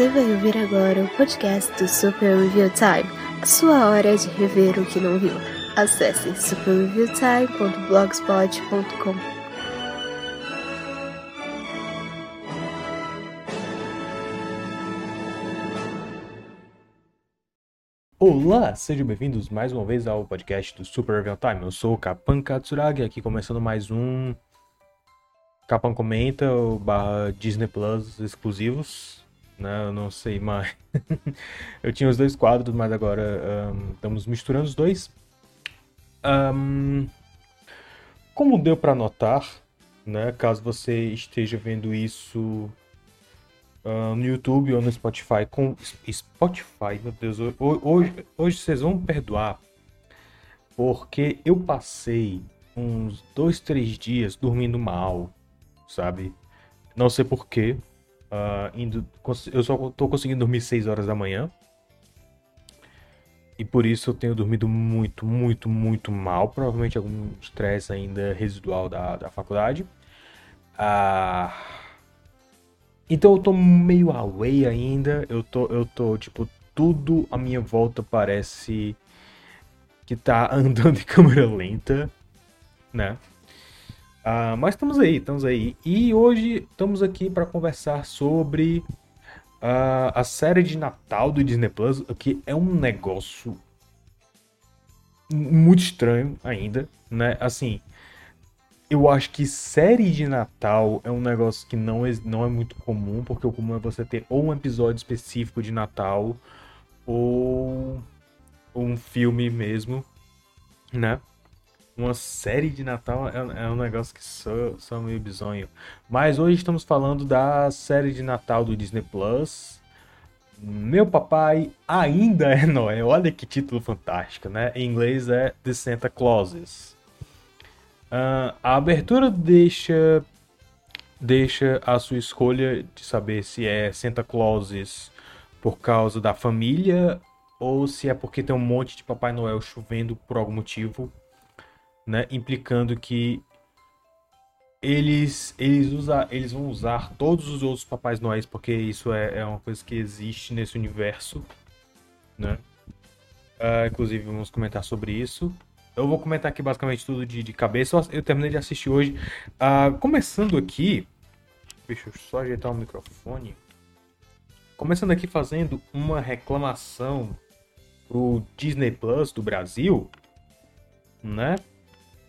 Você vai ouvir agora o podcast do Super Review Time, a sua hora de rever o que não viu. Acesse superreviewtime.blogspot.com. Olá, sejam bem-vindos mais uma vez ao podcast do Super Review Time. Eu sou o Kapan Katsuragi, aqui começando mais um Capan Comenta, barra Disney Plus exclusivos, né? Eu não sei mais. eu tinha os dois quadros, mas agora um, estamos misturando os dois. Um, como deu para notar, né? Caso você esteja vendo isso uh, no YouTube ou no Spotify, com Spotify, meu Deus, hoje, hoje vocês vão me perdoar, porque eu passei uns dois, três dias dormindo mal sabe? Não sei porquê. Uh, indo, eu só tô conseguindo dormir 6 horas da manhã. E por isso eu tenho dormido muito, muito, muito mal. Provavelmente algum estresse ainda residual da, da faculdade. Uh, então eu tô meio away ainda. Eu tô, eu tô, tipo, tudo à minha volta parece que tá andando em câmera lenta, né? Uh, mas estamos aí, estamos aí. E hoje estamos aqui para conversar sobre uh, a série de Natal do Disney Plus, que é um negócio muito estranho ainda, né? Assim, eu acho que série de Natal é um negócio que não é, não é muito comum, porque o comum é você ter ou um episódio específico de Natal ou um filme mesmo, né? Uma série de Natal é, é um negócio que só meio bizonho. Mas hoje estamos falando da série de Natal do Disney Plus. Meu papai ainda é Noé. Olha que título fantástico, né? Em inglês é The Santa Clauses. Uh, a abertura deixa deixa a sua escolha de saber se é Santa Clauses por causa da família ou se é porque tem um monte de Papai Noel chovendo por algum motivo né, implicando que eles eles, usa, eles vão usar todos os outros Papais Noéis, porque isso é, é uma coisa que existe nesse universo, né? Uh, inclusive, vamos comentar sobre isso. Eu vou comentar aqui basicamente tudo de, de cabeça. Eu terminei de assistir hoje. Uh, começando aqui. Deixa eu só ajeitar o microfone. Começando aqui fazendo uma reclamação pro Disney Plus do Brasil, né?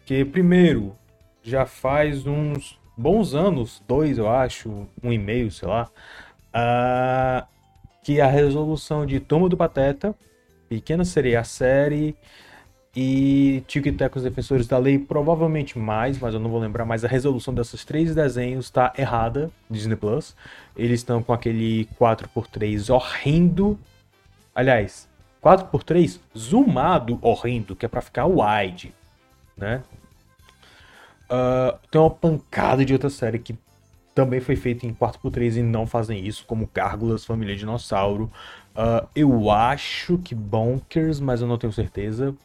Que, primeiro, já faz uns bons anos, dois eu acho, um e meio, sei lá, uh, que a resolução de Turma do Pateta, Pequena Sereia a série e Tico e Teco os Defensores da Lei, provavelmente mais, mas eu não vou lembrar, mas a resolução desses três desenhos está errada, Disney Plus. Eles estão com aquele 4x3 horrendo. Aliás, 4x3 zoomado horrendo, que é para ficar wide né? Uh, tem uma pancada de outra série que também foi feita em 4x3 e não fazem isso, como Gárgulas, Família Dinossauro. Uh, eu acho que Bonkers, mas eu não tenho certeza.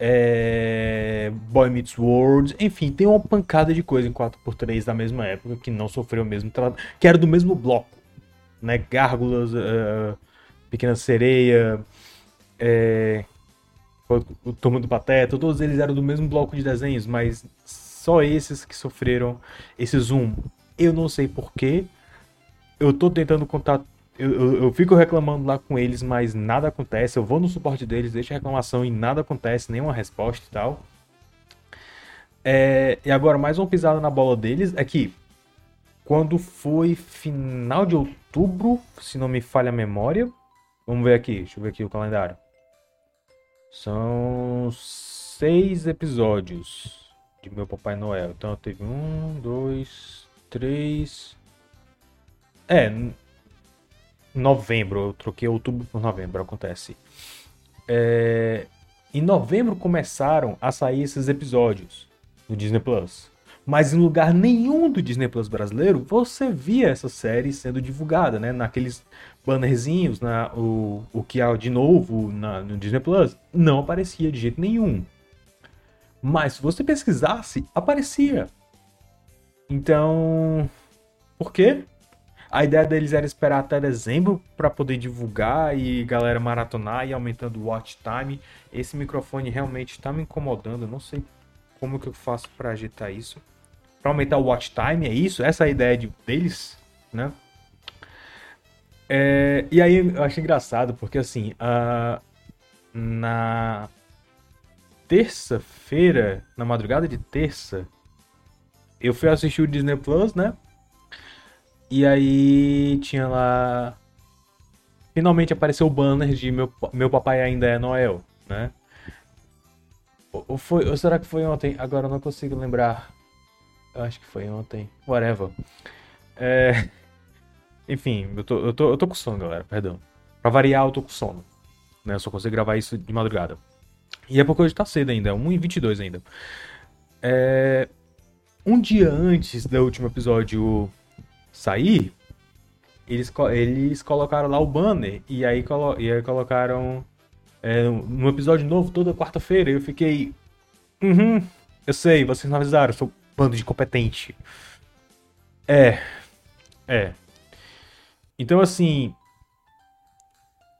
É... Boy Meets World, enfim, tem uma pancada de coisa em 4x3 da mesma época que não sofreu o mesmo tratamento, que era do mesmo bloco, né? Gárgulas, uh, Pequena Sereia, é o Turma do Pateta, todos eles eram do mesmo bloco de desenhos, mas só esses que sofreram esse zoom. Eu não sei porquê. Eu tô tentando contar. Eu, eu, eu, fico reclamando lá com eles, mas nada acontece. Eu vou no suporte deles, deixo a reclamação e nada acontece, nenhuma resposta e tal. É, e agora, mais uma pisada na bola deles é que quando foi final de outubro, se não me falha a memória. Vamos ver aqui, deixa eu ver aqui o calendário. São seis episódios de meu Papai Noel. Então teve um, dois, três. É, novembro. Eu troquei outubro por novembro, acontece. É, em novembro começaram a sair esses episódios do Disney Plus. Mas em lugar nenhum do Disney Plus brasileiro você via essa série sendo divulgada, né? Naqueles bannerzinhos, na, o, o que há de novo na, no Disney Plus, não aparecia de jeito nenhum. Mas se você pesquisasse, aparecia. Então, por quê? A ideia deles era esperar até dezembro para poder divulgar e galera maratonar e aumentando o watch time. Esse microfone realmente está me incomodando, eu não sei como que eu faço para agitar isso. Para aumentar o watch time, é isso? Essa é a ideia de, deles, né? É, e aí eu acho engraçado, porque assim, uh, na terça-feira, na madrugada de terça, eu fui assistir o Disney Plus, né? E aí tinha lá. Finalmente apareceu o banner de meu, meu papai ainda é Noel, né? Ou, foi, ou será que foi ontem? Agora eu não consigo lembrar. Eu acho que foi ontem. Whatever. É... Enfim, eu tô, eu, tô, eu tô com sono, galera, perdão. Pra variar, eu tô com sono. Né? Eu só consigo gravar isso de madrugada. E é porque hoje tá cedo ainda, é 1h22 ainda. É... Um dia antes do último episódio sair, eles, eles colocaram lá o banner e aí, colo e aí colocaram é, no episódio novo toda quarta-feira. Eu fiquei. Uhum, eu sei, vocês não avisaram, sou um bando de competente. É. É. Então, assim.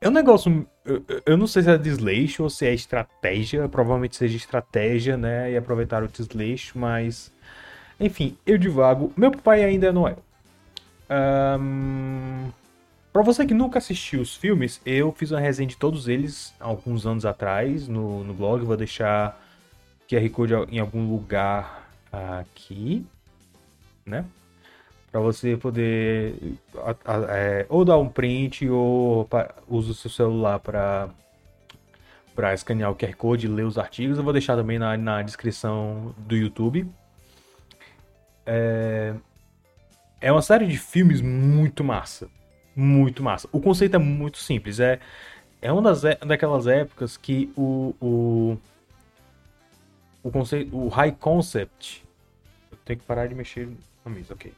É um negócio. Eu, eu não sei se é desleixo ou se é estratégia. Provavelmente seja estratégia, né? E aproveitar o desleixo, mas. Enfim, eu divago. Meu pai ainda é Noel. Um, para você que nunca assistiu os filmes, eu fiz uma resenha de todos eles alguns anos atrás no, no blog. Vou deixar QR Code em algum lugar aqui, né? Para você poder é, ou dar um print ou usa o seu celular para para escanear o QR Code e ler os artigos. Eu vou deixar também na, na descrição do YouTube. É, é uma série de filmes muito massa. Muito massa. O conceito é muito simples. É, é uma das, daquelas épocas que o, o, o conceito, o high concept. Eu tenho que parar de mexer ok.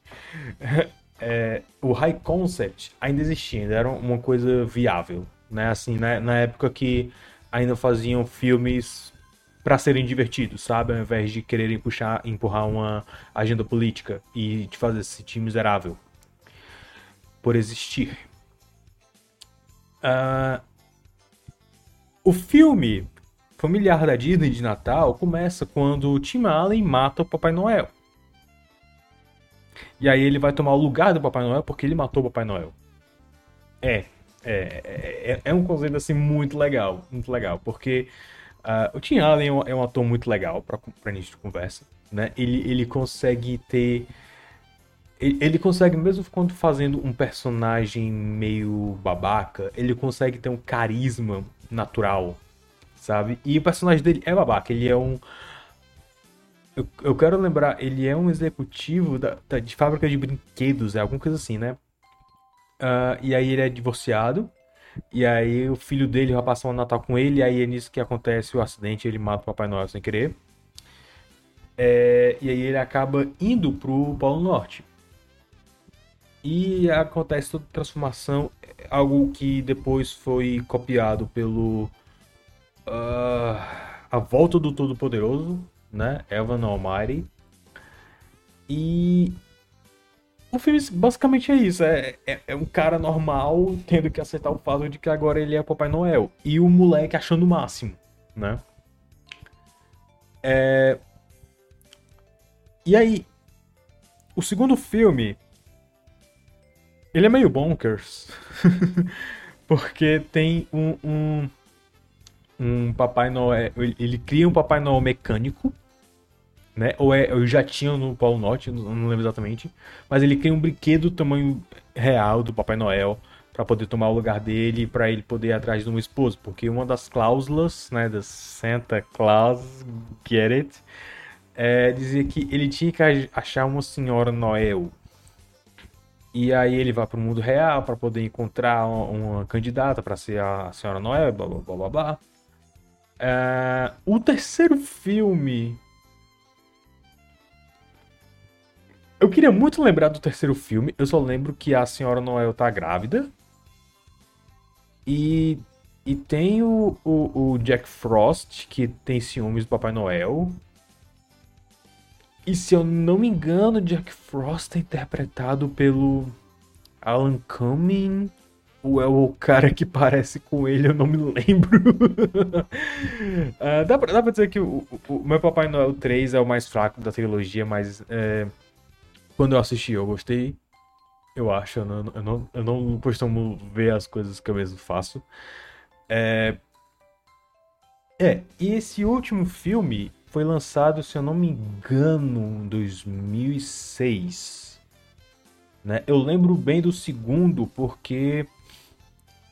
É, o high concept ainda existia, ainda era uma coisa viável, né? Assim, né? na época que ainda faziam filmes para serem divertidos, sabe? Ao invés de quererem puxar, empurrar uma agenda política e de fazer esse time miserável por existir. Uh, o filme familiar da Disney de Natal começa quando o Tim Allen mata o Papai Noel. E aí ele vai tomar o lugar do Papai Noel porque ele matou o Papai Noel. É, é, é, é um conceito assim muito legal, muito legal, porque Uh, o Tim Allen é um, é ator muito legal para início de conversa. Né? Ele, ele consegue ter. Ele, consegue, mesmo quando fazendo um personagem meio babaca, ele consegue ter um carisma natural, sabe? E o personagem dele é babaca, ele é um. Eu, eu quero lembrar, ele é um executivo da, da, de fábrica de brinquedos, é alguma coisa assim, né? Uh, e aí ele é divorciado e aí o filho dele vai passar o Natal com ele, e aí é nisso que acontece o acidente, ele mata o Papai Noel sem querer. É, e aí ele acaba indo pro Polo Norte. E acontece toda a transformação, algo que depois foi copiado pelo uh, A Volta do Todo-Poderoso, né? Evan Almighty. E o filme basicamente é isso. É, é, é, um cara normal tendo que aceitar o fato de que agora ele é Papai Noel. E o moleque achando o máximo, né? É... E aí, o segundo filme, ele é meio bonkers. porque tem um, um, um Papai Noel. Ele cria um Papai Noel mecânico né? Ou é, eu já tinha no Polo Norte, não, lembro exatamente. Mas ele cria um brinquedo do tamanho real do Papai Noel para poder tomar o lugar dele, para ele poder ir atrás de uma esposa, porque uma das cláusulas, né, da Santa Claus, get it, é, dizia que ele tinha que achar uma senhora Noel. E aí ele vai para o mundo real para poder encontrar uma, uma candidata para ser a senhora Noel, blá blá blá blá. blá. É, o terceiro filme Eu queria muito lembrar do terceiro filme. Eu só lembro que a Senhora Noel tá grávida. E, e tem o, o, o Jack Frost, que tem ciúmes do Papai Noel. E se eu não me engano, Jack Frost é interpretado pelo. Alan Cumming ou é o cara que parece com ele, eu não me lembro. uh, dá, pra, dá pra dizer que o, o, o, meu Papai Noel 3 é o mais fraco da trilogia, mas é, quando eu assisti eu gostei. Eu acho, eu não, eu, não, eu não costumo ver as coisas que eu mesmo faço. É, é, e esse último filme foi lançado, se eu não me engano, em 2006. Né? Eu lembro bem do segundo porque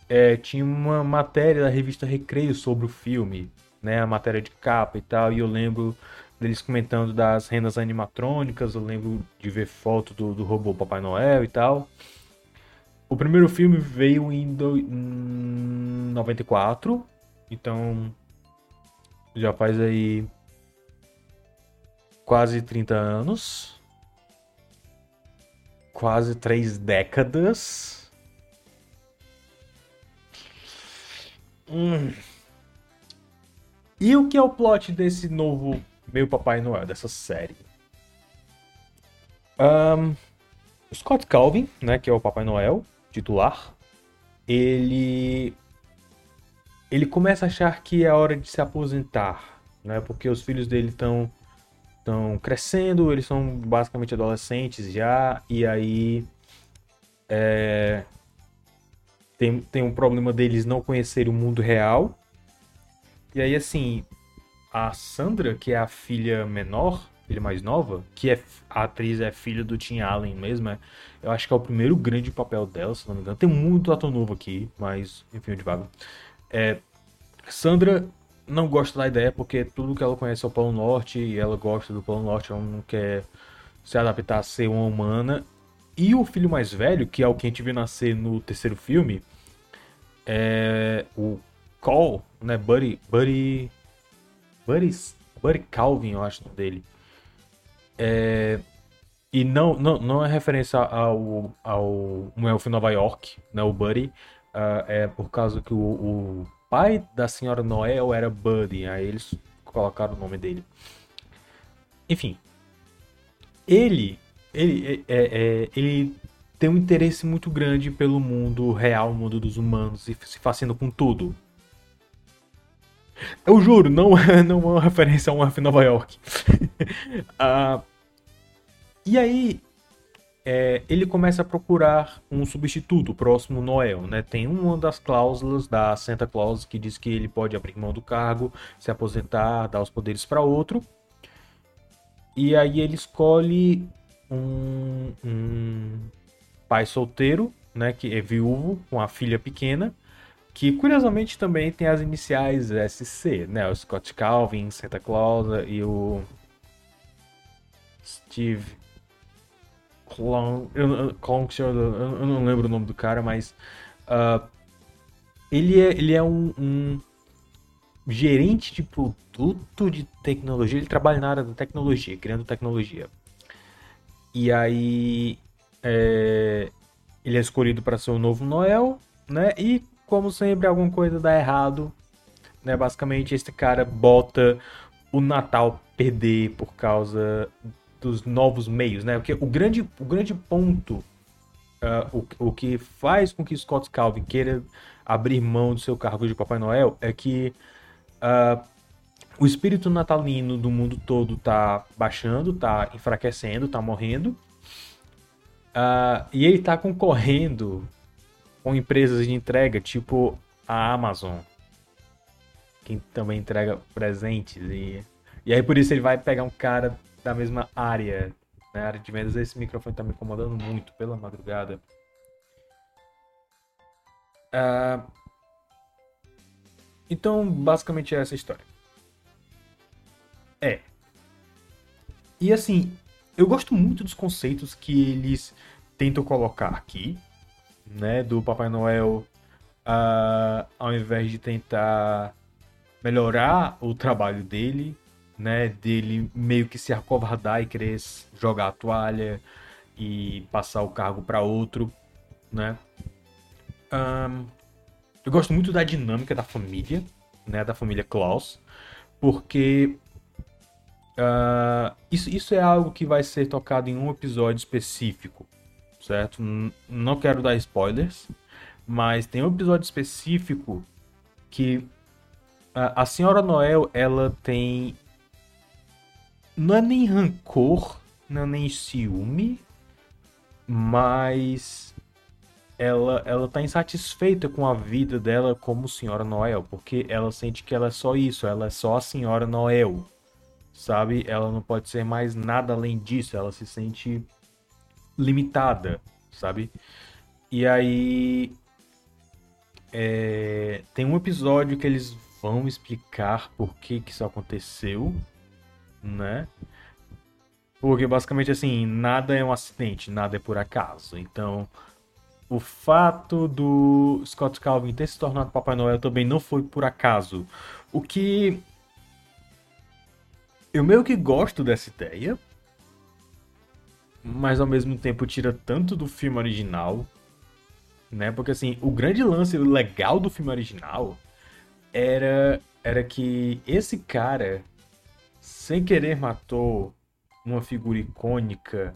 é, tinha uma matéria da revista Recreio sobre o filme, né? A matéria de capa e tal, e eu lembro deles comentando das rendas animatrônicas, eu lembro de ver foto do, do robô Papai Noel e tal. O primeiro filme veio em, do, em 94, então já faz aí quase 30 anos. Quase três décadas. Hum. E o que é o plot desse novo Meu Papai Noel, dessa série? Um, Scott Calvin, né, que é o Papai Noel titular, ele ele começa a achar que é hora de se aposentar, né? Porque os filhos dele estão estão crescendo, eles são basicamente adolescentes já, e aí é, tem, tem um problema deles não conhecerem o mundo real. E aí, assim, a Sandra, que é a filha menor, filha mais nova, que é a atriz é filha do Tim Allen mesmo, é, eu acho que é o primeiro grande papel dela, se não me engano. Tem muito ator novo aqui, mas enfim, de vago. É, Sandra não gosta da ideia porque tudo que ela conhece é o Polo Norte e ela gosta do Polo Norte, ela não quer se adaptar a ser uma humana. E o filho mais velho, que é o que a gente vê nascer no terceiro filme, é o Cole, né? Buddy, Buddy, Buddy, Buddy Calvin, eu acho dele. É, e não, não, não é referência ao, ao um elfo em Nova York, né? O Buddy. Uh, é por causa que o, o, pai da senhora Noel era Buddy, aí eles colocaram o nome dele. Enfim, ele ele, é, é, ele tem um interesse muito grande pelo mundo real, o mundo dos humanos, e se fascina com tudo. Eu juro, não é, não é uma referência a um F Nova York. uh, e aí, é, ele começa a procurar um substituto próximo Noel, né? Tem uma das cláusulas da Santa Claus que diz que ele pode abrir mão do cargo, se aposentar, dar os poderes para outro. E aí ele escolhe um, um pai solteiro, né, que é viúvo, com a filha pequena, que curiosamente também tem as iniciais SC, né, o Scott Calvin, Santa Claus e o Steve Clon, eu, eu, eu não lembro o nome do cara, mas uh, ele é, ele é um, um gerente de produto de tecnologia, ele trabalha na área da tecnologia, criando tecnologia. E aí é, ele é escolhido para ser o novo Noel, né? E como sempre alguma coisa dá errado, né? Basicamente esse cara bota o Natal perder por causa dos novos meios, né? Porque o grande, o grande ponto, uh, o, o que faz com que Scott Calvin queira abrir mão do seu cargo de Papai Noel é que uh, o espírito natalino do mundo todo tá baixando, tá enfraquecendo, tá morrendo. Uh, e ele tá concorrendo com empresas de entrega tipo a Amazon, que também entrega presentes. E, e aí por isso ele vai pegar um cara da mesma área, na né? área de vendas. Esse microfone tá me incomodando muito pela madrugada. Uh, então, basicamente é essa história. É. E assim, eu gosto muito dos conceitos que eles tentam colocar aqui, né? Do Papai Noel, uh, ao invés de tentar melhorar o trabalho dele, né? Dele meio que se acovardar e querer jogar a toalha e passar o cargo para outro, né? Um, eu gosto muito da dinâmica da família, né? Da família Klaus, porque Uh, isso, isso é algo que vai ser tocado em um episódio específico certo? Não quero dar spoilers, mas tem um episódio específico que a, a senhora Noel, ela tem não é nem rancor, não é nem ciúme, mas ela ela tá insatisfeita com a vida dela como senhora Noel, porque ela sente que ela é só isso, ela é só a senhora Noel. Sabe? Ela não pode ser mais nada além disso, ela se sente limitada, sabe? E aí é, tem um episódio que eles vão explicar por que, que isso aconteceu, né? Porque basicamente assim, nada é um acidente, nada é por acaso. Então, o fato do Scott Calvin ter se tornado Papai Noel também não foi por acaso. O que eu meio que gosto dessa ideia, mas ao mesmo tempo tira tanto do filme original, né? Porque assim, o grande lance legal do filme original era era que esse cara sem querer matou uma figura icônica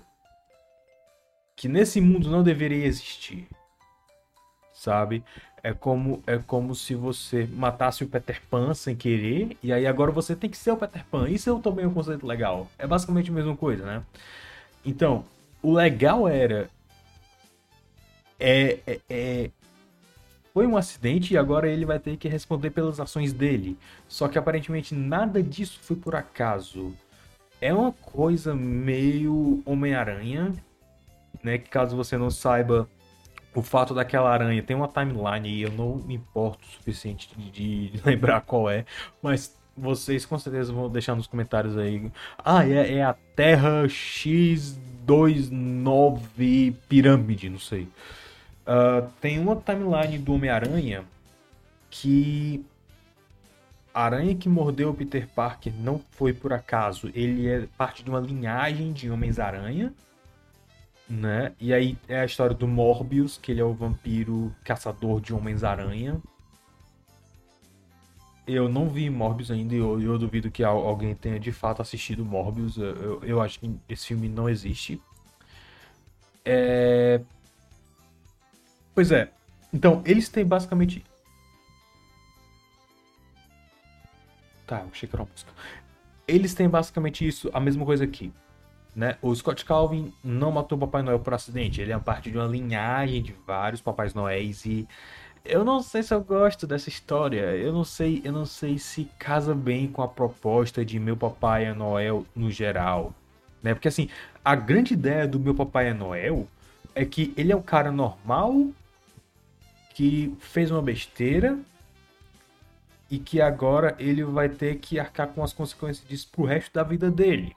que nesse mundo não deveria existir. Sabe? É como é como se você matasse o Peter Pan sem querer e aí agora você tem que ser o Peter Pan. Isso é também um conceito legal. É basicamente a mesma coisa, né? Então, o legal era é, é, é foi um acidente e agora ele vai ter que responder pelas ações dele. Só que aparentemente nada disso foi por acaso. É uma coisa meio Homem-Aranha, né? Que caso você não saiba, o fato daquela aranha tem uma timeline e eu não me importo o suficiente de, de lembrar qual é, mas vocês com certeza vão deixar nos comentários aí. Ah, é, é a Terra X29 Pirâmide, não sei. Uh, tem uma timeline do Homem-Aranha que a aranha que mordeu Peter Parker não foi por acaso. Ele é parte de uma linhagem de Homens-Aranha, né? E aí é a história do Morbius, que ele é o vampiro caçador de Homens-Aranha. Eu não vi Morbius ainda e eu, eu, duvido que alguém tenha de fato assistido Morbius. Eu, eu, eu acho que esse filme não existe. É, Pois é. Então, eles têm basicamente. Tá, achei que era uma música. Eles têm basicamente isso, a mesma coisa aqui. Né? O Scott Calvin não matou o Papai Noel por acidente. Ele é parte de uma linhagem de vários Papais Noéis e eu não sei se eu gosto dessa história. Eu não sei, eu não sei se casa bem com a proposta de meu Papai é Noel no geral, né? Porque assim, a grande ideia do meu Papai é Noel é que ele é um cara normal que fez uma besteira e que agora ele vai ter que arcar com as consequências disso pro resto da vida dele.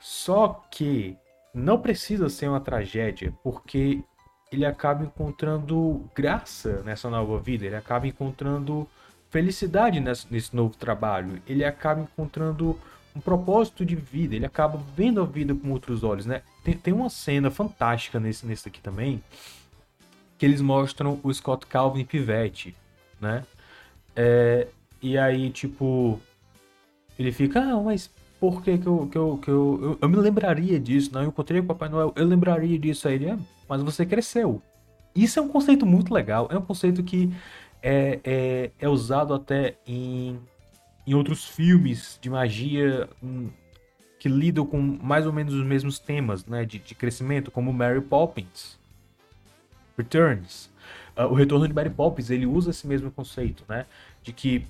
Só que não precisa ser uma tragédia, porque ele acaba encontrando graça nessa nova vida, ele acaba encontrando felicidade nesse, novo trabalho, ele acaba encontrando um propósito de vida, ele acaba vendo a vida com outros olhos, né? Tem, tem uma cena fantástica nesse, nesse aqui também, que eles mostram o Scott Calvin pivete, né? É, e aí, tipo, ele fica, ah, mas por que que eu, que eu, que eu, eu, eu me lembraria disso, não? Eu encontrei o Papai Noel, eu lembraria disso aí, é, mas você cresceu. Isso é um conceito muito legal, é um conceito que é, é, é usado até em, em outros filmes de magia hum, que lidam com mais ou menos os mesmos temas, né, de, de crescimento, como Mary Poppins, Returns. Uh, o Retorno de Mary Poppins, ele usa esse mesmo conceito, né? De que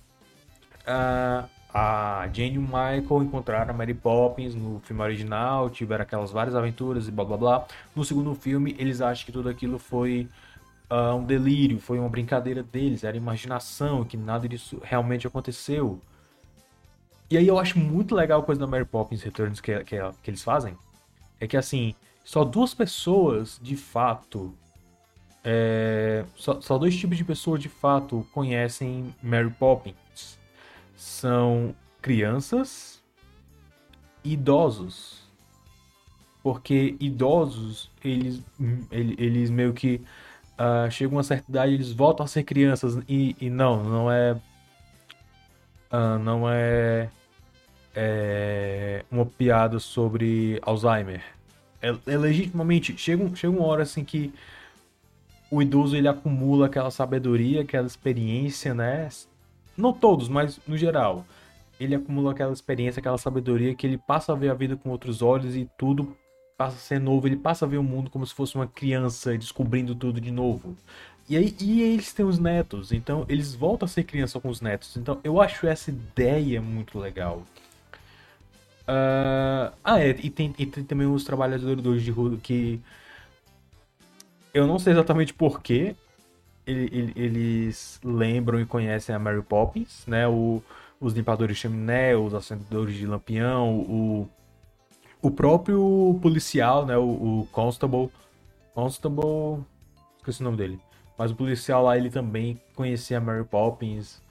uh, a Jane e o Michael encontraram a Mary Poppins no filme original, tiveram aquelas várias aventuras e blá blá blá. No segundo filme, eles acham que tudo aquilo foi uh, um delírio, foi uma brincadeira deles, era imaginação, que nada disso realmente aconteceu. E aí eu acho muito legal a coisa da Mary Poppins Returns que, que, que eles fazem. É que assim, só duas pessoas de fato é, só, só, dois tipos de pessoas de fato conhecem Mary Poppins. São crianças idosos. Porque idosos, eles, eles meio que uh, chegam a uma certa idade, eles voltam a ser crianças. E, e não, não é. Uh, não é, é uma piada sobre Alzheimer. É, é legitimamente. Chega, chega uma hora assim que o idoso ele acumula aquela sabedoria, aquela experiência, né? Não todos, mas no geral. Ele acumula aquela experiência, aquela sabedoria que ele passa a ver a vida com outros olhos e tudo passa a ser novo. Ele passa a ver o mundo como se fosse uma criança descobrindo tudo de novo. E aí e eles têm os netos, então eles voltam a ser criança com os netos. Então eu acho essa ideia muito legal. Uh, ah, é, e tem, e tem também os trabalhadores de rua que. Eu não sei exatamente porquê ele, ele, eles lembram e conhecem a Mary Poppins, né? O, os limpadores de chaminé, os acendedores de lampião, o, o próprio policial, né? O, o Constable. Constable. Esqueci o nome dele. Mas o policial lá, ele também conhecia a Mary Poppins.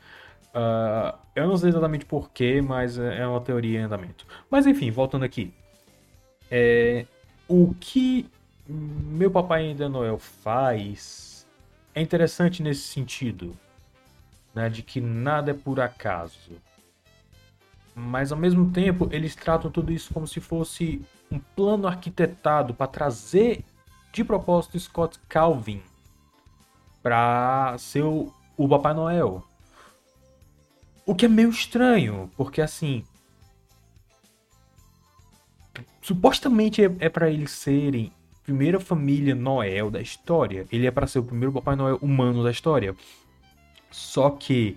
Uh, eu não sei exatamente porquê, mas é, é uma teoria em andamento. Mas enfim, voltando aqui. É, o que meu papai ainda Noel faz é interessante nesse sentido, né, de que nada é por acaso. Mas ao mesmo tempo, eles tratam tudo isso como se fosse um plano arquitetado para trazer de propósito Scott Calvin para ser o, o Papai Noel. O que é meio estranho, porque assim. Supostamente é, é para eles serem primeira família Noel da história. Ele é para ser o primeiro Papai Noel humano da história. Só que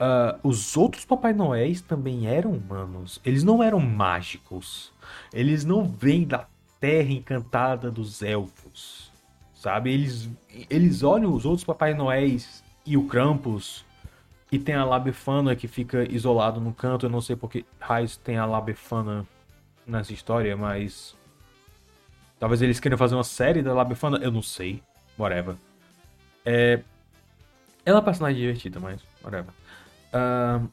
uh, os outros Papai Noéis também eram humanos. Eles não eram mágicos. Eles não vêm da terra encantada dos elfos. Sabe? Eles, eles olham os outros Papai Noéis e o Krampus e tem a Labefana que fica isolado no canto. Eu não sei porque raios tem a Labefana nessa história, mas. Talvez eles queiram fazer uma série da Labefana, eu não sei. Whatever. É. Ela é uma personagem divertida, mas. Whatever. Uh...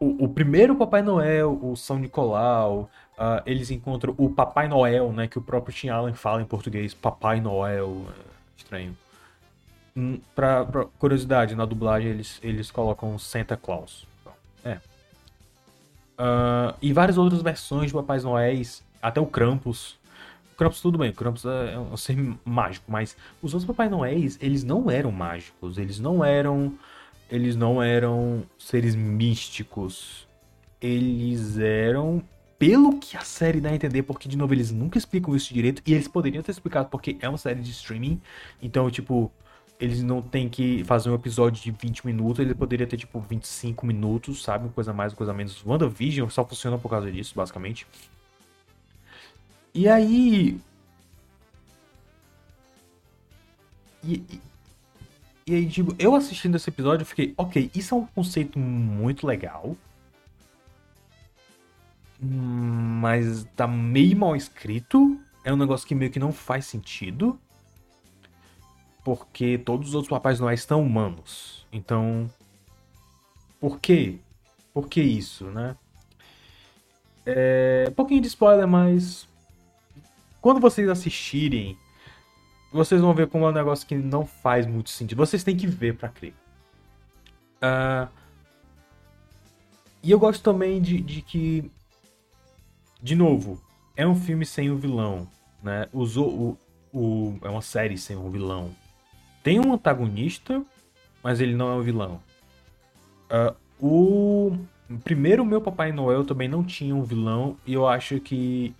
O, o, primeiro Papai Noel, o São Nicolau, uh, eles encontram o Papai Noel, né? Que o próprio Tim Allen fala em português. Papai Noel. É estranho. Hum, pra, pra, curiosidade, na dublagem eles, eles colocam Santa Claus. É. Uh, e várias outras versões de Papai Noéis, até o Krampus. O Krampus tudo bem, o Krampus é um ser mágico, mas os outros Papai Noéis, eles não eram mágicos, eles não eram eles não eram seres místicos. Eles eram pelo que a série dá a entender, porque de novo eles nunca explicam isso direito e eles poderiam ter explicado porque é uma série de streaming. Então, tipo, eles não tem que fazer um episódio de 20 minutos, ele poderia ter tipo 25 minutos, sabe? Coisa mais, coisa menos. WandaVision só funciona por causa disso, basicamente. E aí. E, e, e aí, tipo, eu assistindo esse episódio, eu fiquei, ok, isso é um conceito muito legal. Mas tá meio mal escrito. É um negócio que meio que não faz sentido porque todos os outros Papais Noéis estão humanos. Então, por quê? Por que isso, né? É, um pouquinho de spoiler, mas quando vocês assistirem, vocês vão ver como é um negócio que não faz muito sentido. Vocês têm que ver para crer. Uh, e eu gosto também de, de, que, de novo, é um filme sem o vilão, né? Usou o, o, é uma série sem um vilão tem um antagonista, mas ele não é o vilão. Uh, o primeiro meu Papai Noel também não tinha um vilão e eu acho que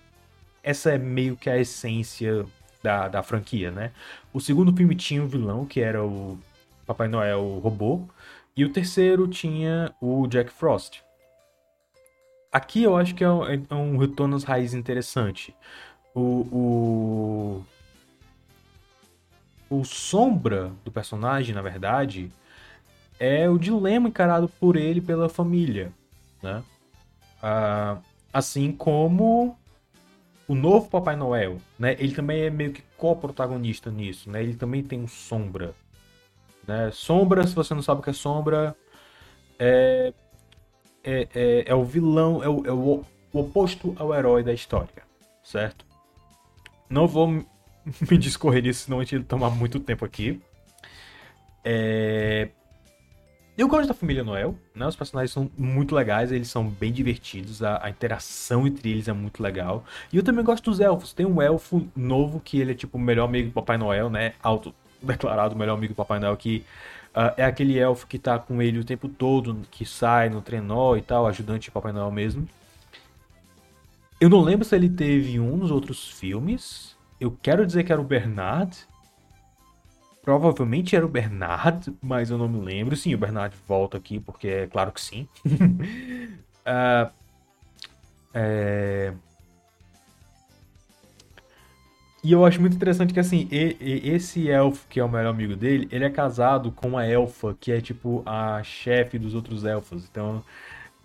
essa é meio que a essência da, da franquia, né? O segundo filme tinha um vilão que era o Papai Noel robô e o terceiro tinha o Jack Frost. Aqui eu acho que é um, é um retorno às raízes interessante. O, o, o sombra do personagem, na verdade, é o dilema encarado por ele pela família, né? Ah, assim como o novo Papai Noel, né? Ele também é meio que co-protagonista nisso, né? Ele também tem um sombra, né? Sombra, se você não sabe o que é sombra, é é, é, é o vilão, é, o, é o, o oposto ao herói da história, certo? Não vou me discorrer nisso, senão a gente ia tomar muito tempo aqui. É... Eu gosto da família Noel, né? Os personagens são muito legais, eles são bem divertidos, a, a, interação entre eles é muito legal. E eu também gosto dos elfos. Tem um elfo novo que ele é tipo o melhor amigo do Papai Noel, né? Auto declarado o melhor amigo do Papai Noel, que uh, é aquele elfo que tá com ele o tempo todo, que sai no trenó e tal, ajudante de Papai Noel mesmo. Eu não lembro se ele teve um nos outros filmes. Eu quero dizer que era o Bernard, Provavelmente era o Bernard, mas eu não me lembro. Sim, o Bernard volta aqui, porque é claro que sim. uh, é... E eu acho muito interessante que, assim, e, e, esse elfo, que é o melhor amigo dele, ele é casado com uma elfa, que é, tipo, a chefe dos outros elfos. Então,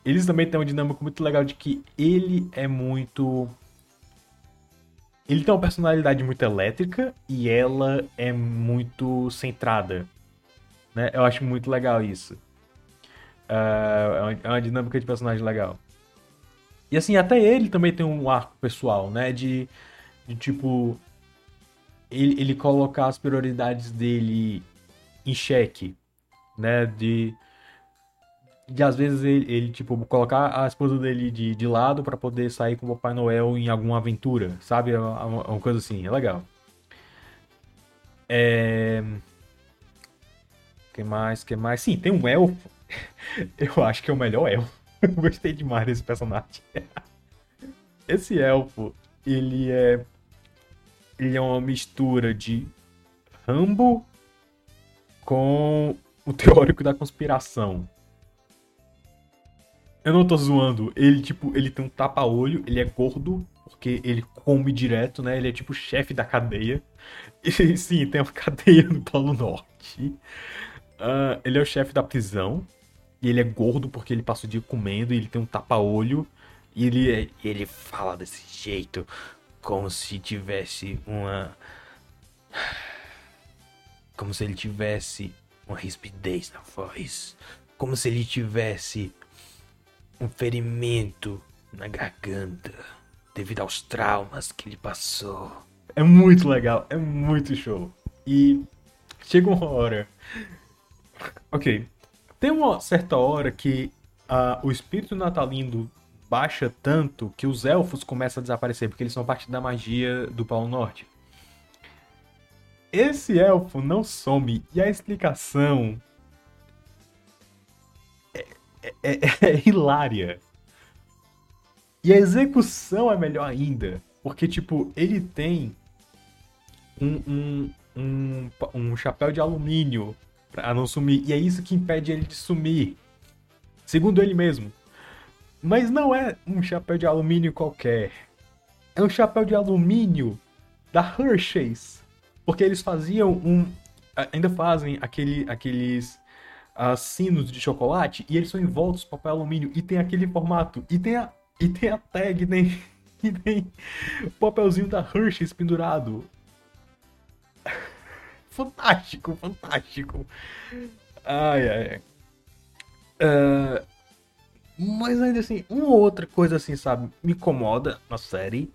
eles também têm uma dinâmica muito legal de que ele é muito ele tem uma personalidade muito elétrica e ela é muito centrada. Né? Eu acho muito legal isso. Uh, é, uma, dinâmica de personagem legal. E assim, até ele também tem um arco pessoal, né? De, de tipo. Ele, ele colocar as prioridades dele em xeque, né? De de às vezes ele, ele, tipo, colocar a esposa dele de, de lado para poder sair com o Papai Noel em alguma aventura, sabe? É uma, uma coisa assim, é legal. É... que mais? que mais? Sim, tem um elfo. Eu acho que é o melhor elfo. Eu gostei demais desse personagem. Esse elfo, ele é. Ele é uma mistura de Rambo com o teórico da conspiração. Eu não tô zoando. Ele, tipo, ele tem um tapa-olho, ele é gordo, porque ele come direto, né? Ele é tipo chefe da cadeia. E sim, tem uma cadeia no Polo Norte. Uh, ele é o chefe da prisão. E ele é gordo porque ele passa o dia comendo e ele tem um tapa-olho. E ele, é, ele fala desse jeito, como se tivesse uma. Como se ele tivesse uma rispidez na voz. Como se ele tivesse um ferimento na garganta devido aos traumas que ele passou. É muito legal, é muito show. E chega uma hora. Ok. Tem uma certa hora que uh, o espírito natalino baixa tanto que os elfos começam a desaparecer, porque eles são parte da magia do Polo Norte. Esse elfo não some e a explicação é, é, hilária. E a execução é melhor ainda. Porque, tipo, ele tem um, um, um, um chapéu de alumínio pra não sumir. E é isso que impede ele de sumir. Segundo ele mesmo. Mas não é um chapéu de alumínio qualquer. É um chapéu de alumínio da Hershey's. Porque eles faziam um. Ainda fazem aquele, aqueles uh, sinos de chocolate e eles são envoltos em papel alumínio e tem aquele formato e tem a, e tem a tag tem, e tem o papelzinho da Hershey's pendurado. fantástico, fantástico. Ai, ai. Uh, mas ainda assim, uma outra coisa assim, sabe, me incomoda na série.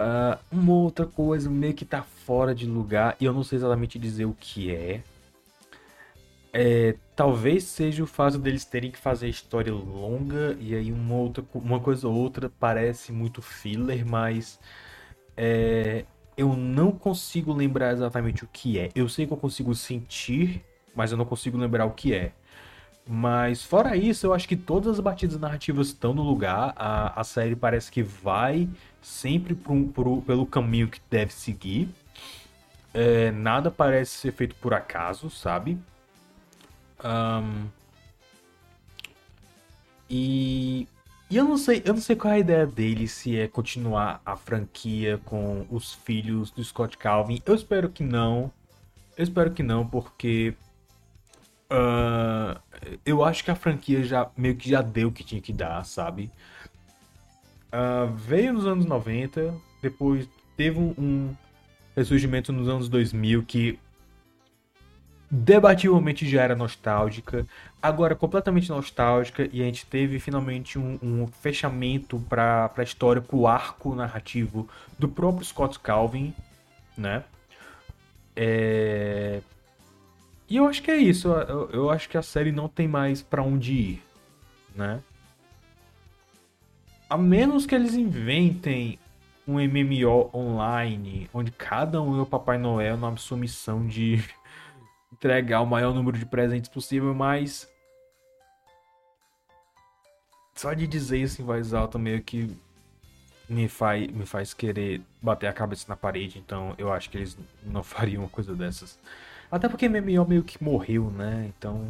Uh, uma outra coisa meio que tá fora de lugar e eu não sei exatamente dizer o que é. É, talvez seja o fato deles terem que fazer história longa e aí uma, outra, uma coisa ou outra parece muito filler, mas é, eu não consigo lembrar exatamente o que é. Eu sei que eu consigo sentir, mas eu não consigo lembrar o que é. Mas fora isso, eu acho que todas as batidas narrativas estão no lugar. A, a série parece que vai sempre pro, pro, pelo caminho que deve seguir. É, nada parece ser feito por acaso, sabe? Um, e, e eu não sei, eu não sei qual é a ideia dele, se é continuar a franquia com os filhos do Scott Calvin. Eu espero que não. Eu espero que não, porque uh, eu acho que a franquia já meio que já deu o que tinha que dar, sabe? Uh, veio nos anos 90, depois teve um, um ressurgimento nos anos 2000 que debativelmente já era nostálgica, agora completamente nostálgica, e a gente teve finalmente um, um fechamento para a história, para o arco narrativo do próprio Scott Calvin, né? É... e eu acho que é isso. Eu, eu acho que a série não tem mais para onde ir, né? A menos que eles inventem um MMO online, onde cada um é o Papai Noel na sua missão de entregar o maior número de presentes possível, mas só de dizer isso em voz alta meio que me faz, me faz querer bater a cabeça na parede, então eu acho que eles não fariam uma coisa dessas. Até porque MMO meio que morreu, né? Então.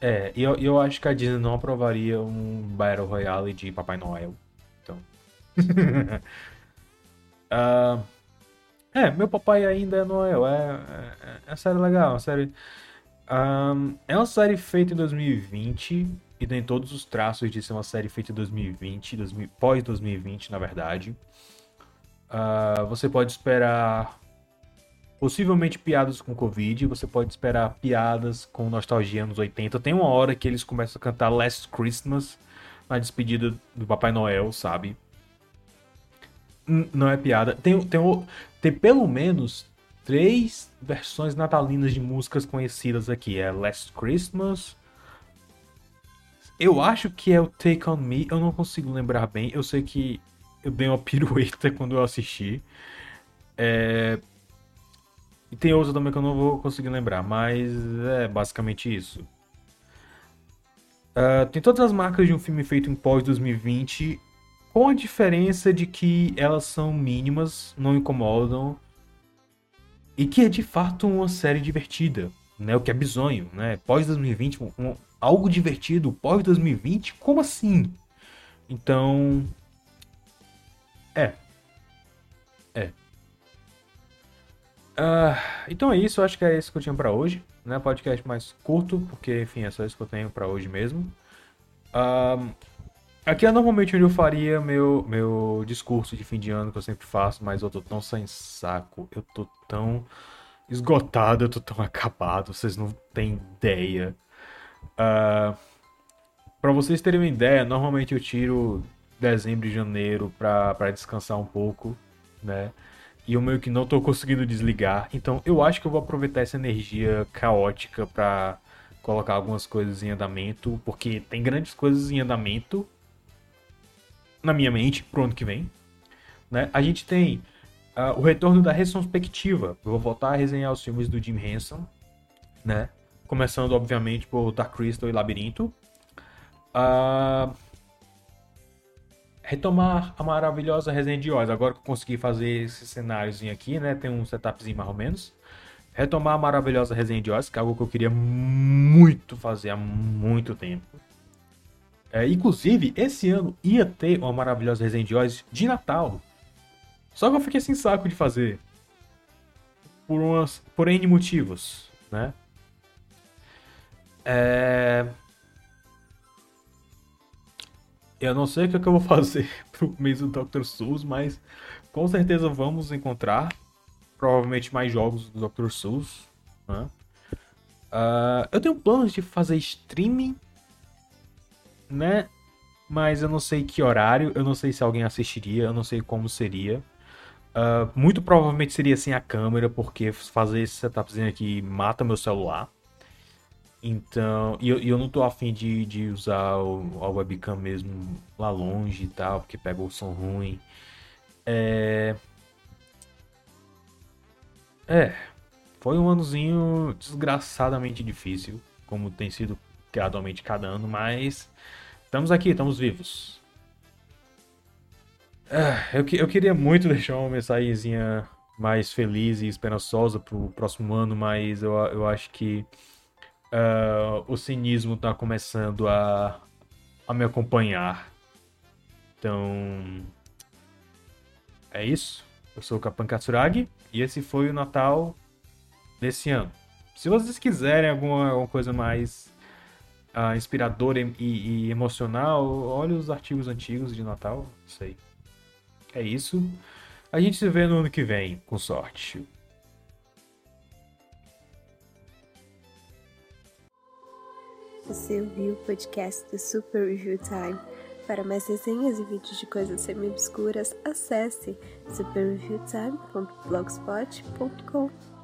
É, eu, eu acho que a Disney não aprovaria um Battle Royale de Papai Noel. Então. uh, é, meu papai ainda é Noel. É, é, é série legal, uma série. Um, é uma série feita em 2020 e tem todos os traços de ser uma série feita em 2020, 2000, pós 2020, na verdade. Uh, você pode esperar possivelmente piadas com Covid, você pode esperar piadas com nostalgia anos 80. Tem uma hora que eles começam a cantar Last Christmas na despedida do Papai Noel, sabe? Não é piada. Tem, tem, tem pelo menos três versões natalinas de músicas conhecidas aqui. É Last Christmas, eu acho que é o Take On Me, eu não consigo lembrar bem. Eu sei que eu dei uma pirueta quando eu assisti. É... E tem outra também que eu não vou conseguir lembrar, mas é basicamente isso. Uh, tem todas as marcas de um filme feito em pós-2020, com a diferença de que elas são mínimas, não incomodam, e que é de fato uma série divertida, né? O que é bizonho, né? Pós-2020, um, algo divertido pós 2020? Como assim? Então. É. É. Uh, então é isso, acho que é isso que eu tinha para hoje. Né? Podcast mais curto, porque enfim, é só isso que eu tenho para hoje mesmo. Uh, aqui é normalmente onde eu faria meu, meu discurso de fim de ano que eu sempre faço, mas eu tô tão sem saco, eu tô tão esgotado, eu tô tão acabado, vocês não têm ideia. Uh, ah, para vocês terem uma ideia, normalmente eu tiro dezembro e janeiro para descansar um pouco, né? E eu meio que não tô conseguindo desligar. Então eu acho que eu vou aproveitar essa energia caótica para colocar algumas coisas em andamento, porque tem grandes coisas em andamento na minha mente pro ano que vem. Né? A gente tem uh, o retorno da retrospectiva. Eu vou voltar a resenhar os filmes do Jim Henson, né? Começando, obviamente, por Dark Crystal e Labirinto. Uh, retomar a maravilhosa resenha de Oz. Agora que eu consegui fazer esse cenáriozinho aqui, né? Tem um setupzinho mais ou menos. Retomar a maravilhosa resenha de Oz, que é algo que eu queria muito fazer há muito tempo. É, inclusive, esse ano ia ter uma maravilhosa resenha de Oz de Natal. Só que eu fiquei sem saco de fazer. Por, umas, por N motivos, né? É... Eu não sei o que, é que eu vou fazer pro mês do Dr. Souls, mas com certeza vamos encontrar provavelmente mais jogos do Dr. Souls. Né? Uh, eu tenho planos de fazer streaming, né? Mas eu não sei que horário, eu não sei se alguém assistiria, eu não sei como seria. Uh, muito provavelmente seria sem a câmera, porque fazer esse setupzinho aqui mata meu celular. Então, e eu, eu não tô afim de, de usar o, a webcam mesmo lá longe e tal, porque pega o som ruim. É. É. Foi um anozinho desgraçadamente difícil, como tem sido gradualmente cada ano, mas estamos aqui, estamos vivos. É, eu, eu queria muito deixar uma mensagenzinha mais feliz e esperançosa pro próximo ano, mas eu, eu acho que uh, o cinismo está começando a, a me acompanhar. Então, é isso. Eu sou o Kapan Katsuragi e esse foi o Natal desse ano. Se vocês quiserem alguma, alguma coisa mais uh, inspiradora e, e, emocional, olhe os artigos antigos de Natal. Aí. É isso. A gente se vê no ano que vem, com sorte. Você ouviu o podcast do Super Review Time. Para mais resenhas e vídeos de coisas semi-obscuras, acesse superreviewtime.blogspot.com.